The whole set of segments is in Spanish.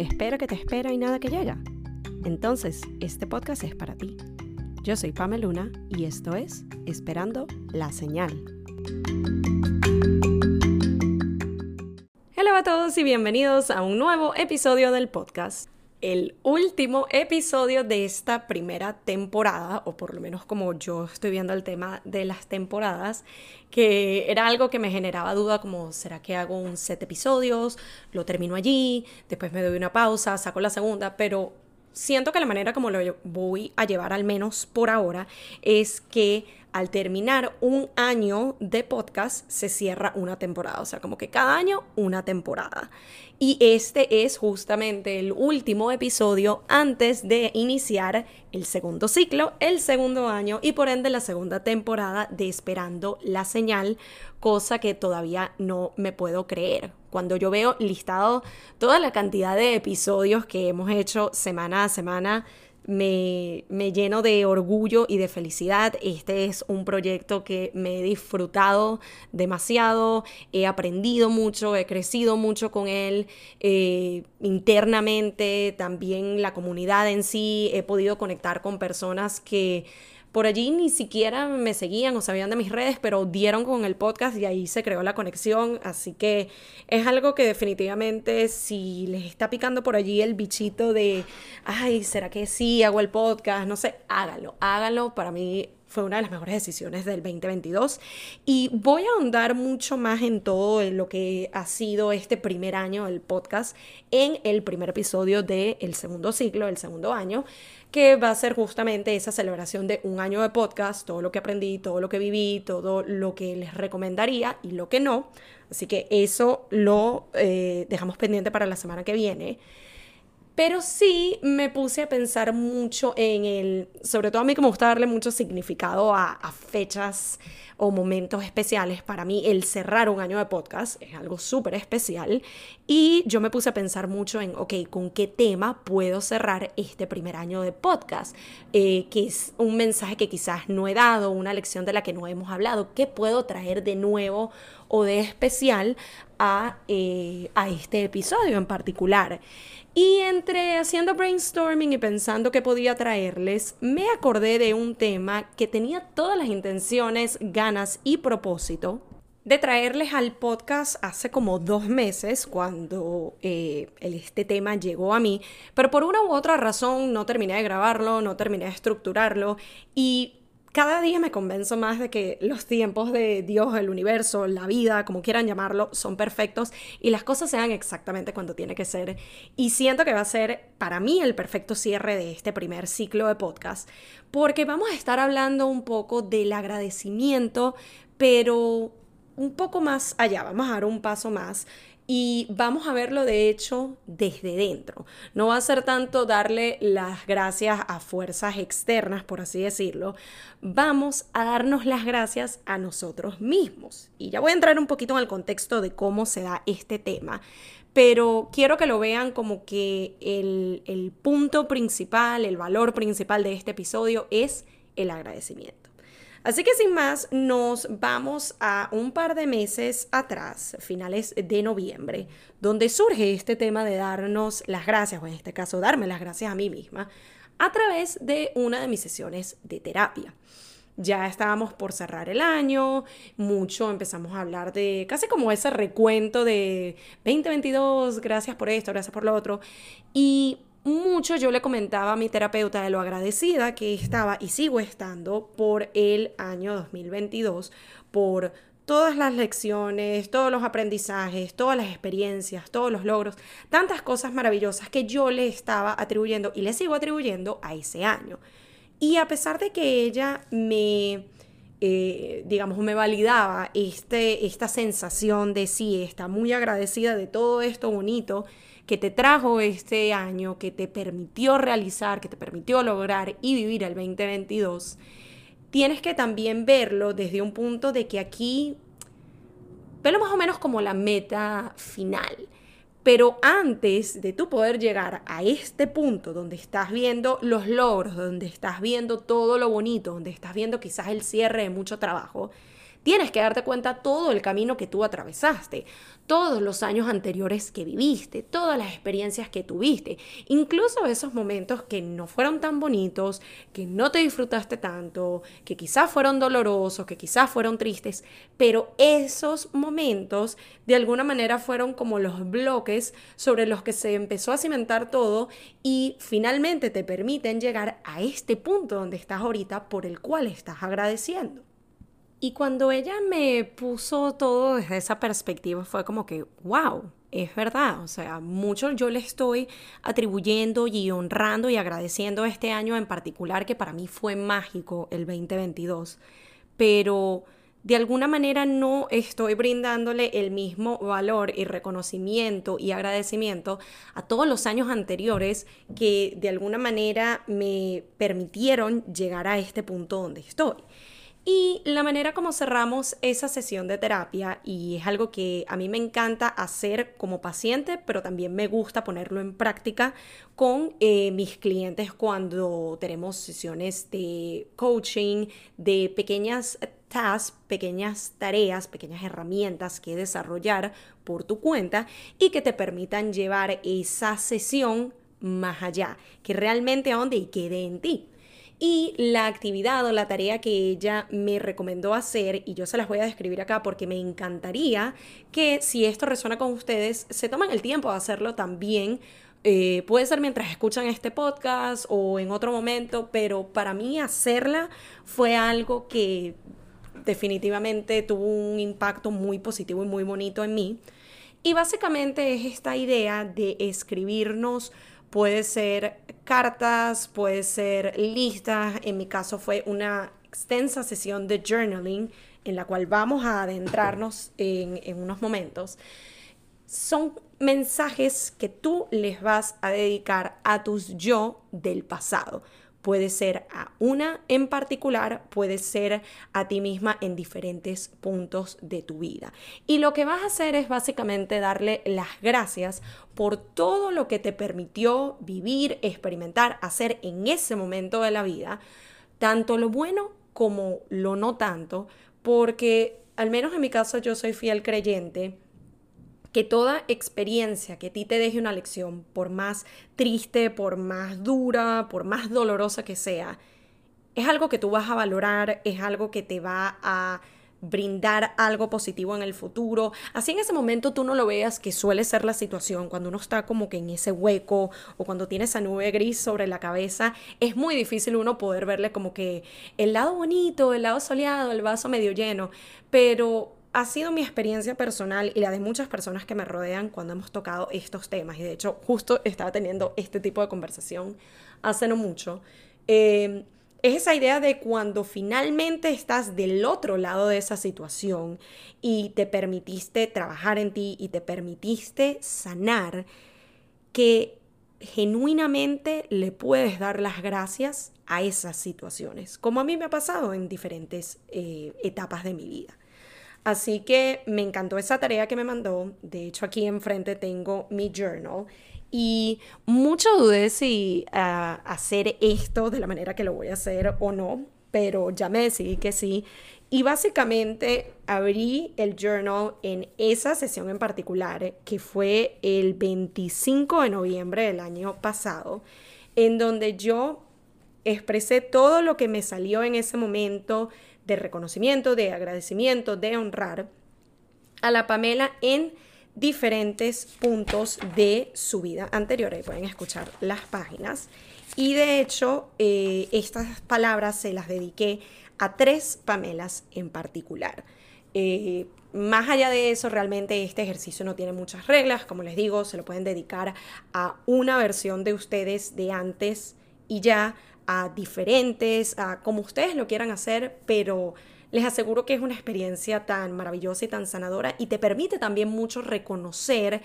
espera que te espera y nada que llega. Entonces, este podcast es para ti. Yo soy Pamela Luna y esto es Esperando la Señal. Hola a todos y bienvenidos a un nuevo episodio del podcast el último episodio de esta primera temporada, o por lo menos como yo estoy viendo el tema de las temporadas, que era algo que me generaba duda como, ¿será que hago un set episodios? Lo termino allí, después me doy una pausa, saco la segunda, pero siento que la manera como lo voy a llevar al menos por ahora es que al terminar un año de podcast se cierra una temporada, o sea, como que cada año una temporada. Y este es justamente el último episodio antes de iniciar el segundo ciclo, el segundo año y por ende la segunda temporada de Esperando la Señal, cosa que todavía no me puedo creer. Cuando yo veo listado toda la cantidad de episodios que hemos hecho semana a semana, me, lleno de orgullo y de felicidad. Este es un proyecto que me he disfrutado demasiado, he aprendido mucho, he crecido mucho con él eh, internamente, también la comunidad en sí, he podido conectar con personas que por allí ni siquiera me seguían o sabían de mis redes, pero dieron con el podcast y ahí se creó la conexión. Así que es algo que definitivamente si les está picando por allí el bichito de, ay, ¿será que sí hago el podcast? No sé, hágalo, hágalo. Para mí fue una de las mejores decisiones del 2022 y voy a ahondar mucho más en todo lo que ha sido este primer año del podcast en el primer episodio del segundo ciclo, el segundo año que va a ser justamente esa celebración de un año de podcast, todo lo que aprendí, todo lo que viví, todo lo que les recomendaría y lo que no. Así que eso lo eh, dejamos pendiente para la semana que viene. Pero sí me puse a pensar mucho en el, sobre todo a mí que me gusta darle mucho significado a, fechas o momentos especiales. Para mí el cerrar un año de podcast es algo súper especial y yo me puse a pensar mucho en, ok, ¿con qué tema puedo cerrar este primer año de podcast? Eh, que es un mensaje que quizás no he dado, una lección de la que no hemos hablado, ¿qué puedo traer de nuevo o de especial a, eh, a este episodio en particular? Y entre haciendo brainstorming y pensando que podía traerles, me acordé de un tema que tenía todas las intenciones, ganas y propósito de traerles al podcast hace como dos meses cuando eh, este tema llegó a mí, pero por una u otra razón no terminé de grabarlo, no terminé de estructurarlo y cada día me convenzo más de que los tiempos de Dios, el universo, la vida, como quieran llamarlo, son perfectos y las cosas sean exactamente cuando tiene que ser. Y siento que va a ser para mí el perfecto cierre de este primer ciclo de podcast, porque vamos a estar hablando un poco del agradecimiento, pero un poco más allá, vamos a dar un paso más y vamos a verlo de hecho desde dentro. No va a ser tanto darle las gracias a fuerzas externas, por así decirlo. Vamos a darnos las gracias a nosotros mismos. Y ya voy a entrar un poquito en el contexto de cómo se da este tema. Pero quiero que lo vean como que el, el punto principal, el valor principal de este episodio es el agradecimiento. Así que sin más, nos vamos a un par de meses atrás, finales de noviembre, donde surge este tema de darnos las gracias, o en este caso darme las gracias a mí misma, a través de una de mis sesiones de terapia. Ya estábamos por cerrar el año, mucho empezamos a hablar de casi como ese recuento de 2022, gracias por esto, gracias por lo otro. Y mucho yo le comentaba a mi terapeuta de lo agradecida que estaba y sigo estando por el año 2022, por todas las lecciones, todos los aprendizajes, todas las experiencias, todos los logros, tantas cosas maravillosas que yo le estaba atribuyendo y le sigo atribuyendo a ese año. Y a pesar de que ella me, eh, digamos, me validaba este, esta sensación de sí, está muy agradecida de todo esto bonito, que te trajo este año, que te permitió realizar, que te permitió lograr y vivir el 2022, tienes que también verlo desde un punto de que aquí, velo más o menos como la meta final. Pero antes de tú poder llegar a este punto donde estás viendo los logros, donde estás viendo todo lo bonito, donde estás viendo quizás el cierre de mucho trabajo, Tienes que darte cuenta todo el camino que tú atravesaste, todos los años anteriores que viviste, todas las experiencias que tuviste, incluso esos momentos que no fueron tan bonitos, que no te disfrutaste tanto, que quizás fueron dolorosos, que quizás fueron tristes, pero esos momentos de alguna manera fueron como los bloques sobre los que se empezó a cimentar todo y finalmente te permiten llegar a este punto donde estás ahorita por el cual estás agradeciendo. Y cuando ella me puso todo desde esa perspectiva fue como que, wow, es verdad, o sea, mucho yo le estoy atribuyendo y honrando y agradeciendo este año en particular que para mí fue mágico el 2022, pero de alguna manera no estoy brindándole el mismo valor y reconocimiento y agradecimiento a todos los años anteriores que de alguna manera me permitieron llegar a este punto donde estoy. Y la manera como cerramos esa sesión de terapia, y es algo que a mí me encanta hacer como paciente, pero también me gusta ponerlo en práctica con eh, mis clientes cuando tenemos sesiones de coaching, de pequeñas tasks, pequeñas tareas, pequeñas herramientas que desarrollar por tu cuenta y que te permitan llevar esa sesión más allá, que realmente a donde y quede en ti y la actividad o la tarea que ella me recomendó hacer, y yo se las voy a describir acá porque me encantaría que si esto resuena con ustedes, se toman el tiempo de hacerlo también. Eh, puede ser mientras escuchan este podcast o en otro momento, pero para mí hacerla fue algo que definitivamente tuvo un impacto muy positivo y muy bonito en mí. Y básicamente es esta idea de escribirnos Puede ser cartas, puede ser listas. En mi caso fue una extensa sesión de journaling en la cual vamos a adentrarnos en, en unos momentos. Son mensajes que tú les vas a dedicar a tus yo del pasado. Puede ser a una en particular, puede ser a ti misma en diferentes puntos de tu vida. Y lo que vas a hacer es básicamente darle las gracias por todo lo que te permitió vivir, experimentar, hacer en ese momento de la vida, tanto lo bueno como lo no tanto, porque al menos en mi caso yo soy fiel creyente que toda experiencia que a ti te deje una lección, por más triste, por más dura, por más dolorosa que sea, es algo que tú vas a valorar, es algo que te va a brindar algo positivo en el futuro. Así en ese momento tú no lo veas, que suele ser la situación cuando uno está como que en ese hueco o cuando tiene esa nube gris sobre la cabeza, es muy difícil uno poder verle como que el lado bonito, el lado soleado, el vaso medio lleno, pero ha sido mi experiencia personal y la de muchas personas que me rodean cuando hemos tocado estos temas. Y de hecho, justo estaba teniendo este tipo de conversación hace no mucho. Eh, es esa idea de cuando finalmente estás del otro lado de esa situación y te permitiste trabajar en ti y te permitiste sanar, que genuinamente le puedes dar las gracias a esas situaciones, como a mí me ha pasado en diferentes eh, etapas de mi vida. Así que me encantó esa tarea que me mandó. De hecho, aquí enfrente tengo mi journal. Y mucho dudé si ah, hacer esto de la manera que lo voy a hacer o no, pero ya me decidí que sí. Y básicamente abrí el journal en esa sesión en particular, que fue el 25 de noviembre del año pasado, en donde yo expresé todo lo que me salió en ese momento, de reconocimiento, de agradecimiento, de honrar a la Pamela en diferentes puntos de su vida anterior. Ahí pueden escuchar las páginas. Y de hecho, eh, estas palabras se las dediqué a tres Pamelas en particular. Eh, más allá de eso, realmente este ejercicio no tiene muchas reglas. Como les digo, se lo pueden dedicar a una versión de ustedes de antes y ya diferentes, a como ustedes lo quieran hacer, pero les aseguro que es una experiencia tan maravillosa y tan sanadora y te permite también mucho reconocer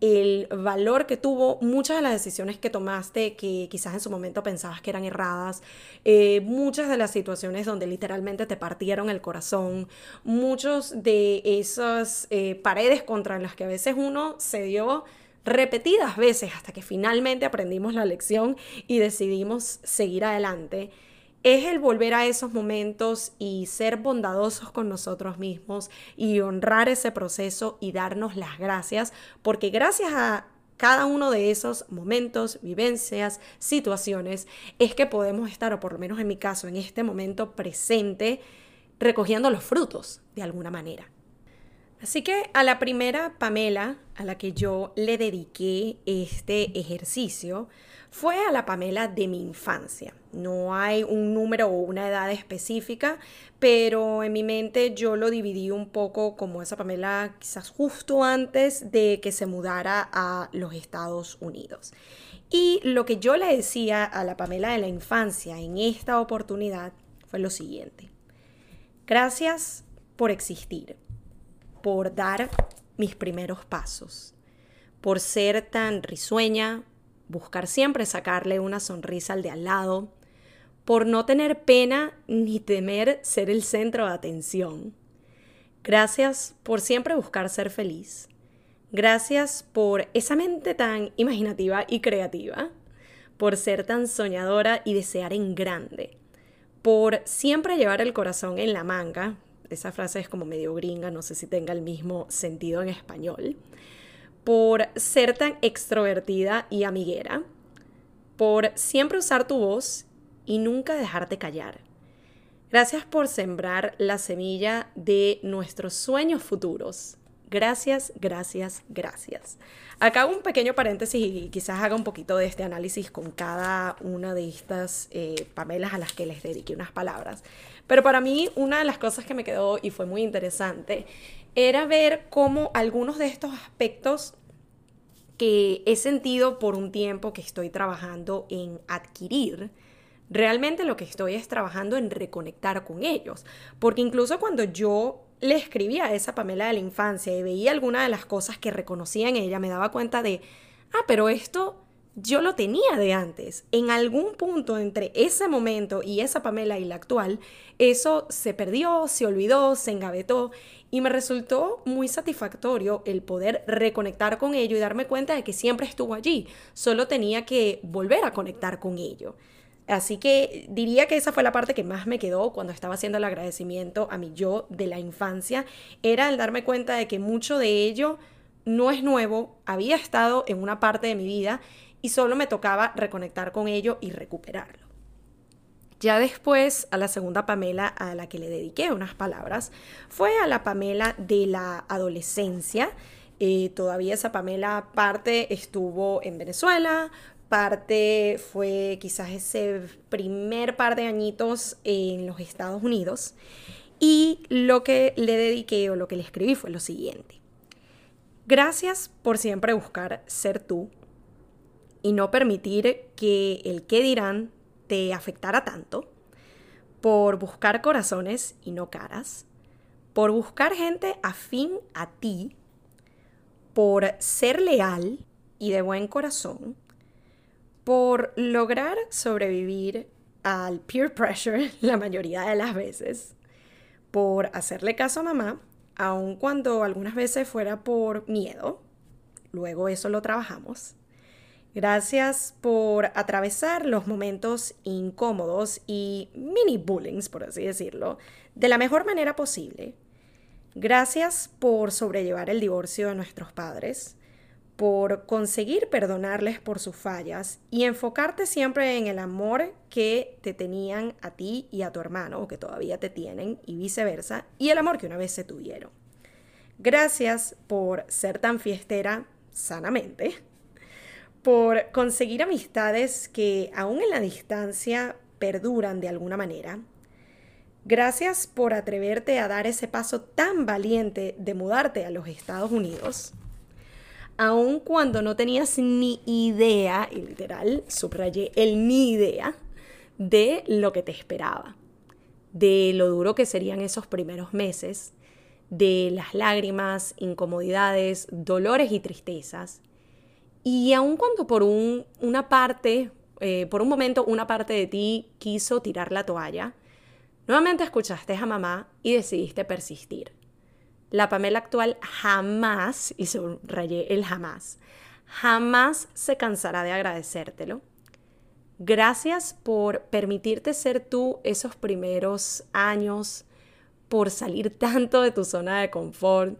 el valor que tuvo muchas de las decisiones que tomaste que quizás en su momento pensabas que eran erradas, eh, muchas de las situaciones donde literalmente te partieron el corazón, muchos de esas eh, paredes contra las que a veces uno se dio repetidas veces hasta que finalmente aprendimos la lección y decidimos seguir adelante. es el volver a esos momentos y ser bondadosos con nosotros mismos y honrar ese proceso y darnos las gracias, porque gracias a cada uno de esos momentos, vivencias, situaciones, es que podemos estar, o por lo menos en mi caso, en este momento presente, recogiendo los frutos de alguna manera. Así que a la primera Pamela a la que yo le dediqué este ejercicio fue a la Pamela de mi infancia. No hay un número o una edad específica, pero en mi mente yo lo dividí un poco como esa Pamela quizás justo antes de que se mudara a los Estados Unidos. Y lo que yo le decía a la Pamela de la infancia en esta oportunidad fue lo siguiente. Gracias por existir, por dar mis primeros pasos, por ser tan risueña, buscar siempre sacarle una sonrisa al de al lado, por no tener pena ni temer ser el centro de atención. Gracias por siempre buscar ser feliz. Gracias por esa mente tan imaginativa y creativa, por ser tan soñadora y desear en grande por siempre llevar el corazón en la manga. Esa frase es como medio gringa, no sé si tenga el mismo sentido en español. Por ser tan extrovertida y amiguera. Por siempre usar tu voz y nunca dejarte callar. Gracias por sembrar la semilla de nuestros sueños futuros. Gracias, gracias, gracias. Acá un pequeño paréntesis y quizás haga un poquito de este análisis con cada una de estas eh, Pamelas a las que les dediqué unas palabras. Pero para mí una de las cosas que me quedó y fue muy interesante era ver cómo algunos de estos aspectos que he sentido por un tiempo que estoy trabajando en adquirir, realmente lo que estoy es trabajando en reconectar con ellos. Porque incluso cuando yo le escribía a esa Pamela de la infancia y veía alguna de las cosas que reconocía en ella, me daba cuenta de, ah, pero esto yo lo tenía de antes. En algún punto entre ese momento y esa Pamela y la actual, eso se perdió, se olvidó, se engavetó y me resultó muy satisfactorio el poder reconectar con ello y darme cuenta de que siempre estuvo allí. Solo tenía que volver a conectar con ello. Así que diría que esa fue la parte que más me quedó cuando estaba haciendo el agradecimiento a mi yo de la infancia, era el darme cuenta de que mucho de ello no es nuevo, había estado en una parte de mi vida y solo me tocaba reconectar con ello y recuperarlo. Ya después, a la segunda Pamela a la que le dediqué unas palabras, fue a la Pamela de la adolescencia. Eh, todavía esa Pamela parte estuvo en Venezuela, parte fue quizás ese primer par de añitos en los Estados Unidos. Y lo que le dediqué o lo que le escribí fue lo siguiente. Gracias por siempre buscar ser tú y no permitir que el qué dirán te afectara tanto, por buscar corazones y no caras, por buscar gente afín a ti, por ser leal y de buen corazón, por lograr sobrevivir al peer pressure la mayoría de las veces, por hacerle caso a mamá, aun cuando algunas veces fuera por miedo, luego eso lo trabajamos. Gracias por atravesar los momentos incómodos y mini bullying, por así decirlo, de la mejor manera posible. Gracias por sobrellevar el divorcio de nuestros padres por conseguir perdonarles por sus fallas y enfocarte siempre en el amor que te tenían a ti y a tu hermano, o que todavía te tienen, y viceversa, y el amor que una vez se tuvieron. Gracias por ser tan fiestera sanamente, por conseguir amistades que aún en la distancia perduran de alguna manera. Gracias por atreverte a dar ese paso tan valiente de mudarte a los Estados Unidos aun cuando no tenías ni idea, y literal, subrayé el ni idea, de lo que te esperaba, de lo duro que serían esos primeros meses, de las lágrimas, incomodidades, dolores y tristezas. Y aun cuando por un, una parte, eh, por un momento una parte de ti quiso tirar la toalla, nuevamente escuchaste a mamá y decidiste persistir la Pamela actual jamás, y subrayé el jamás, jamás se cansará de agradecértelo. Gracias por permitirte ser tú esos primeros años, por salir tanto de tu zona de confort,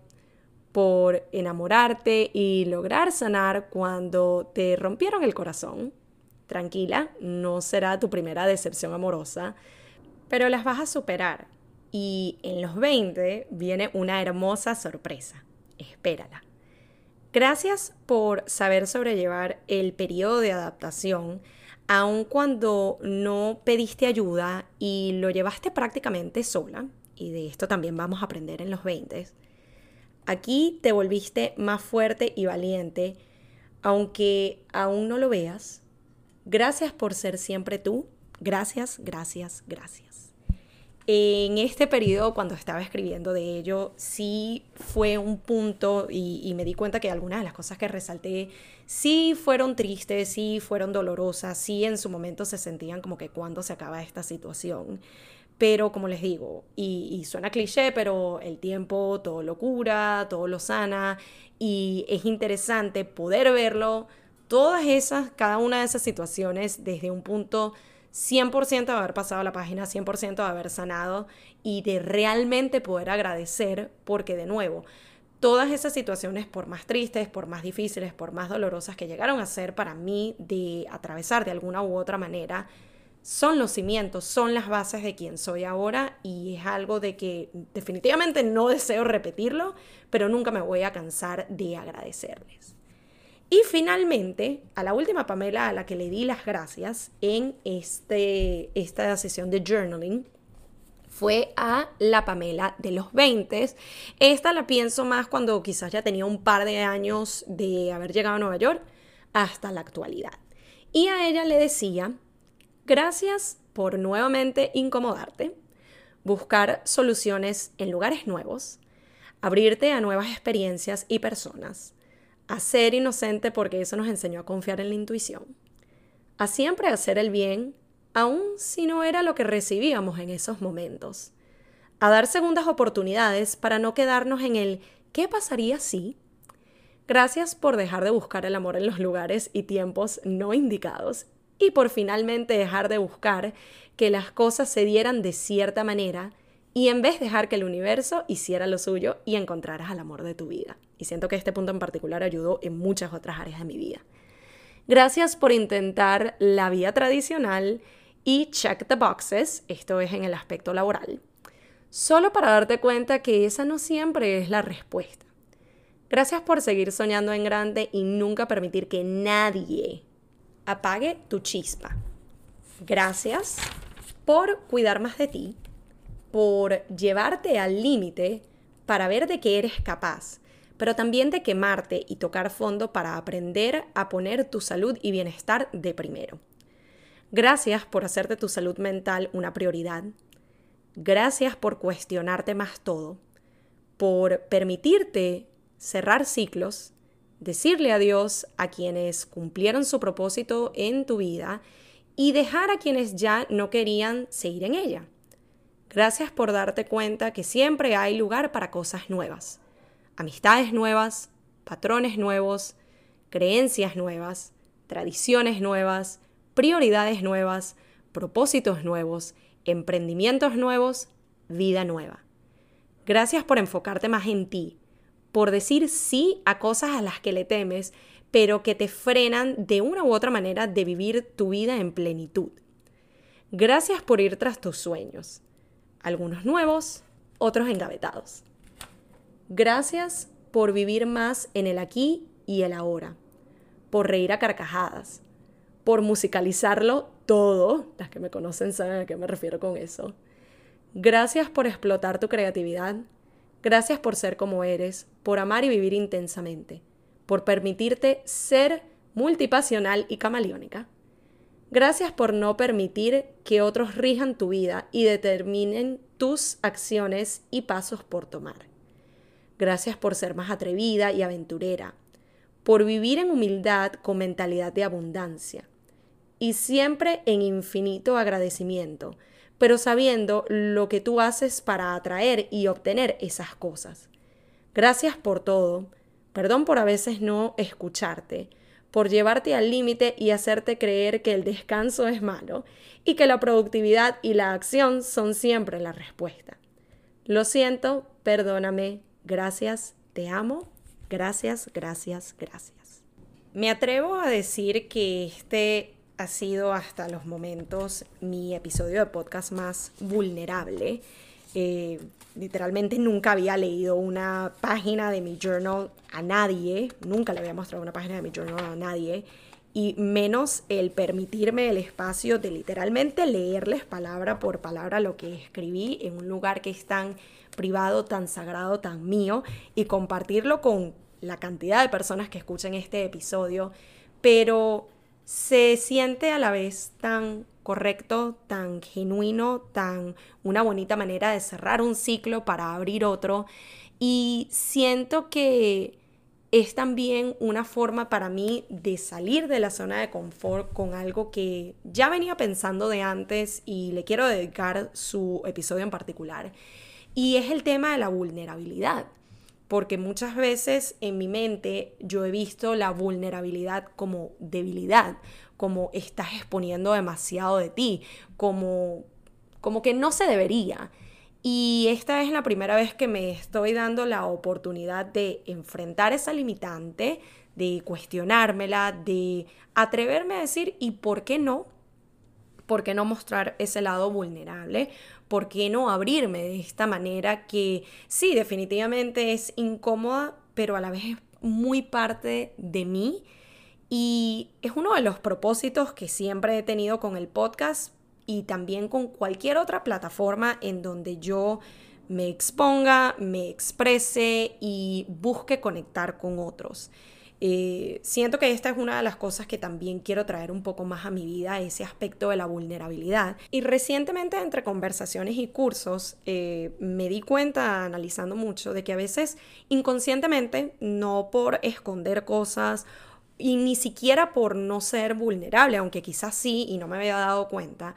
por enamorarte y lograr sanar cuando te rompieron el corazón. Tranquila, no será tu primera decepción amorosa, pero las vas a superar. Y en los 20 viene una hermosa sorpresa. Espérala. Gracias por saber sobrellevar el periodo de adaptación, aun cuando no pediste ayuda y lo llevaste prácticamente sola, y de esto también vamos a aprender en los 20. Aquí te volviste más fuerte y valiente, aunque aún no lo veas. Gracias por ser siempre tú. Gracias, gracias, gracias. En este periodo, cuando estaba escribiendo de ello, sí fue un punto y, me di cuenta que algunas de las cosas que resalté sí fueron tristes, sí fueron dolorosas, sí en su momento se sentían como que cuando se acaba esta situación. Pero como les digo, y, y suena cliché, pero el tiempo todo lo cura, todo lo sana y es interesante poder verlo, todas esas, cada una de esas situaciones desde un punto 100% de haber pasado la página, 100% de haber sanado y de realmente poder agradecer porque de nuevo, todas esas situaciones, por más tristes, por más difíciles, por más dolorosas que llegaron a ser para mí de atravesar de alguna u otra manera, son los cimientos, son las bases de quien soy ahora y es algo de que definitivamente no deseo repetirlo, pero nunca me voy a cansar de agradecerles. Y finalmente, a la última Pamela a la que le di las gracias en este, esta sesión de journaling, fue a la Pamela de los 20. Esta la pienso más cuando quizás ya tenía un par de años de haber llegado a Nueva York hasta la actualidad. Y a ella le decía, gracias por nuevamente incomodarte, buscar soluciones en lugares nuevos, abrirte a nuevas experiencias y personas, a ser inocente porque eso nos enseñó a confiar en la intuición, a siempre hacer el bien, aun si no era lo que recibíamos en esos momentos, a dar segundas oportunidades para no quedarnos en el ¿qué pasaría si? Gracias por dejar de buscar el amor en los lugares y tiempos no indicados y por finalmente dejar de buscar que las cosas se dieran de cierta manera y en vez dejar que el universo hiciera lo suyo y encontraras al amor de tu vida. Y siento que este punto en particular ayudó en muchas otras áreas de mi vida. Gracias por intentar la vía tradicional y check the boxes, esto es en el aspecto laboral, solo para darte cuenta que esa no siempre es la respuesta. Gracias por seguir soñando en grande y nunca permitir que nadie apague tu chispa. Gracias por cuidar más de ti por llevarte al límite para ver de qué eres capaz, pero también de quemarte y tocar fondo para aprender a poner tu salud y bienestar de primero. Gracias por hacerte tu salud mental una prioridad. Gracias por cuestionarte más todo, por permitirte cerrar ciclos, decirle adiós a quienes cumplieron su propósito en tu vida y dejar a quienes ya no querían seguir en ella. Gracias por darte cuenta que siempre hay lugar para cosas nuevas, amistades nuevas, patrones nuevos, creencias nuevas, tradiciones nuevas, prioridades nuevas, propósitos nuevos, emprendimientos nuevos, vida nueva. Gracias por enfocarte más en ti, por decir sí a cosas a las que le temes, pero que te frenan de una u otra manera de vivir tu vida en plenitud. Gracias por ir tras tus sueños algunos nuevos, otros engavetados. Gracias por vivir más en el aquí y el ahora, por reír a carcajadas, por musicalizarlo todo, las que me conocen saben a qué me refiero con eso. Gracias por explotar tu creatividad, gracias por ser como eres, por amar y vivir intensamente, por permitirte ser multipasional y camaleónica. Gracias por no permitir que otros rijan tu vida y determinen tus acciones y pasos por tomar. Gracias por ser más atrevida y aventurera, por vivir en humildad con mentalidad de abundancia y siempre en infinito agradecimiento, pero sabiendo lo que tú haces para atraer y obtener esas cosas. Gracias por todo, perdón por a veces no escucharte, por llevarte al límite y hacerte creer que el descanso es malo y que la productividad y la acción son siempre la respuesta. Lo siento, perdóname, gracias, te amo, gracias, gracias, gracias. Me atrevo a decir que este ha sido hasta los momentos mi episodio de podcast más vulnerable. Eh, literalmente nunca había leído una página de mi journal a nadie, nunca le había mostrado una página de mi journal a nadie, y menos el permitirme el espacio de literalmente leerles palabra por palabra lo que escribí en un lugar que es tan privado, tan sagrado, tan mío, y compartirlo con la cantidad de personas que escuchen este episodio, pero se siente a la vez tan correcto, tan genuino, tan una bonita manera de cerrar un ciclo para abrir otro. Y siento que es también una forma para mí de salir de la zona de confort con algo que ya venía pensando de antes y le quiero dedicar su episodio en particular. Y es el tema de la vulnerabilidad porque muchas veces en mi mente yo he visto la vulnerabilidad como debilidad, como estás exponiendo demasiado de ti, como, como que no se debería. Y esta es la primera vez que me estoy dando la oportunidad de enfrentar esa limitante, de cuestionármela, de atreverme a decir, ¿y por qué no? ¿Por qué no mostrar ese lado vulnerable? ¿Por qué no abrirme de esta manera que sí, definitivamente es incómoda, pero a la vez es muy parte de mí? Y es uno de los propósitos que siempre he tenido con el podcast y también con cualquier otra plataforma en donde yo me exponga, me exprese y busque conectar con otros. Eh, siento que esta es una de las cosas que también quiero traer un poco más a mi vida, ese aspecto de la vulnerabilidad. Y recientemente entre conversaciones y cursos eh, me di cuenta, analizando mucho, de que a veces inconscientemente, no por esconder cosas y ni siquiera por no ser vulnerable, aunque quizás sí y no me había dado cuenta,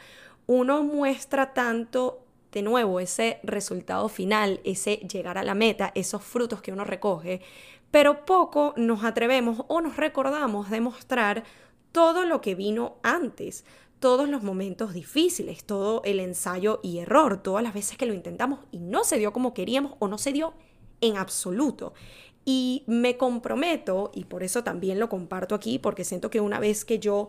uno muestra tanto de nuevo ese resultado final, ese llegar a la meta, esos frutos que uno recoge, pero poco nos atrevemos o nos recordamos de mostrar todo lo que vino antes, todos los momentos difíciles, todo el ensayo y error, todas las veces que lo intentamos y no se dio como queríamos o no se dio en absoluto. Y me comprometo, y por eso también lo comparto aquí, porque siento que una vez que yo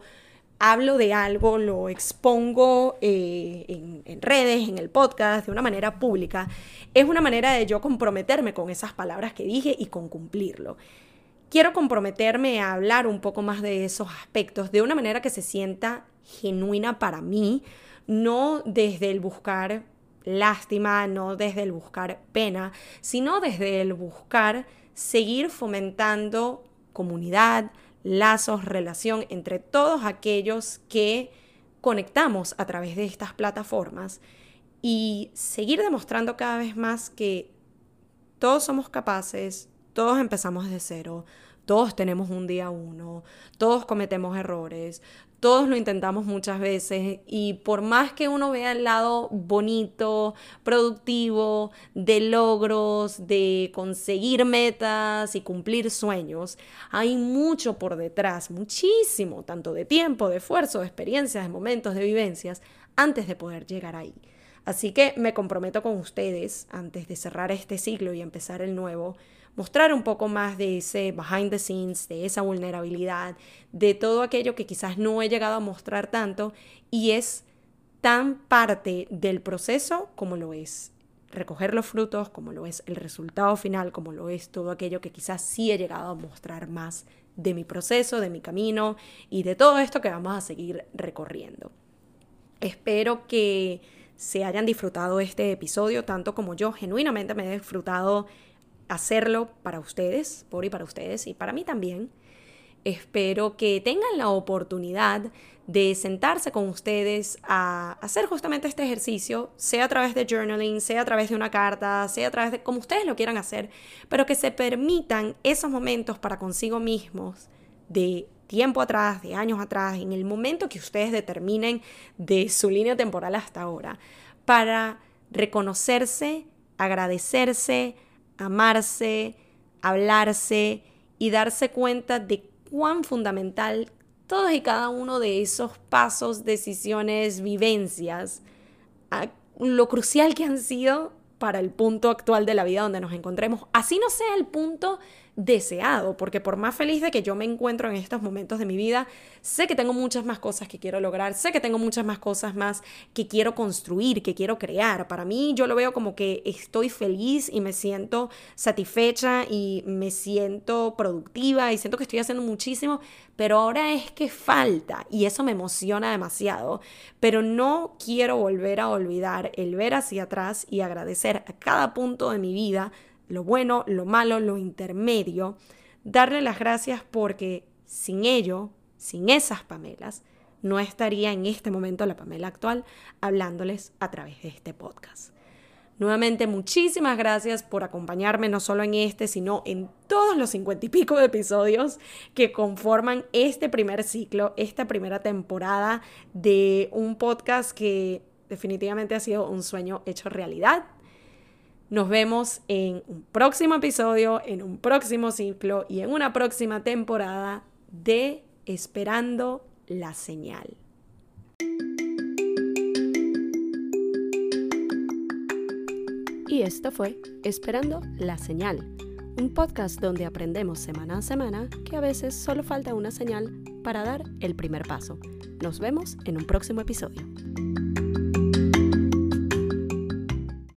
hablo de algo, lo expongo eh, en, redes, en el podcast, de una manera pública, es una manera de yo comprometerme con esas palabras que dije y con cumplirlo. Quiero comprometerme a hablar un poco más de esos aspectos de una manera que se sienta genuina para mí, no desde el buscar lástima, no desde el buscar pena, sino desde el buscar seguir fomentando comunidad, lazos, relación entre todos aquellos que conectamos a través de estas plataformas y seguir demostrando cada vez más que todos somos capaces, todos empezamos de cero, todos tenemos un día uno, todos cometemos errores, todos lo intentamos muchas veces y por más que uno vea el lado bonito, productivo, de logros, de conseguir metas y cumplir sueños, hay mucho por detrás, muchísimo, tanto de tiempo, de esfuerzo, de experiencias, de momentos, de vivencias, antes de poder llegar ahí. Así que me comprometo con ustedes, antes de cerrar este ciclo y empezar el nuevo, mostrar un poco más de ese behind the scenes, de esa vulnerabilidad, de todo aquello que quizás no he llegado a mostrar tanto y es tan parte del proceso como lo es recoger los frutos, como lo es el resultado final, como lo es todo aquello que quizás sí he llegado a mostrar más de mi proceso, de mi camino y de todo esto que vamos a seguir recorriendo. Espero que se hayan disfrutado este episodio tanto como yo. Genuinamente me he disfrutado hacerlo para ustedes, por y para ustedes y para mí también. Espero que tengan la oportunidad de sentarse con ustedes a hacer justamente este ejercicio, sea a través de journaling, sea a través de una carta, sea a través de como ustedes lo quieran hacer, pero que se permitan esos momentos para consigo mismos de tiempo atrás, de años atrás, en el momento que ustedes determinen de su línea temporal hasta ahora, para reconocerse, agradecerse, amarse, hablarse y darse cuenta de cuán fundamental todos y cada uno de esos pasos, decisiones, vivencias, lo crucial que han sido para el punto actual de la vida donde nos encontremos. Así no sea el punto deseado, porque por más feliz de que yo me encuentro en estos momentos de mi vida, sé que tengo muchas más cosas que quiero lograr, sé que tengo muchas más cosas más que quiero construir, que quiero crear. Para mí yo lo veo como que estoy feliz y me siento satisfecha y me siento productiva y siento que estoy haciendo muchísimo, pero ahora es que falta y eso me emociona demasiado, pero no quiero volver a olvidar el ver hacia atrás y agradecer a cada punto de mi vida lo bueno, lo malo, lo intermedio, darle las gracias porque sin ello, sin esas Pamelas, no estaría en este momento la Pamela actual hablándoles a través de este podcast. Nuevamente, muchísimas gracias por acompañarme no solo en este, sino en todos los cincuenta y pico de episodios que conforman este primer ciclo, esta primera temporada de un podcast que definitivamente ha sido un sueño hecho realidad. Nos vemos en un próximo episodio, en un próximo ciclo y en una próxima temporada de Esperando la Señal. Y esto fue Esperando la Señal, un podcast donde aprendemos semana a semana que a veces solo falta una señal para dar el primer paso. Nos vemos en un próximo episodio.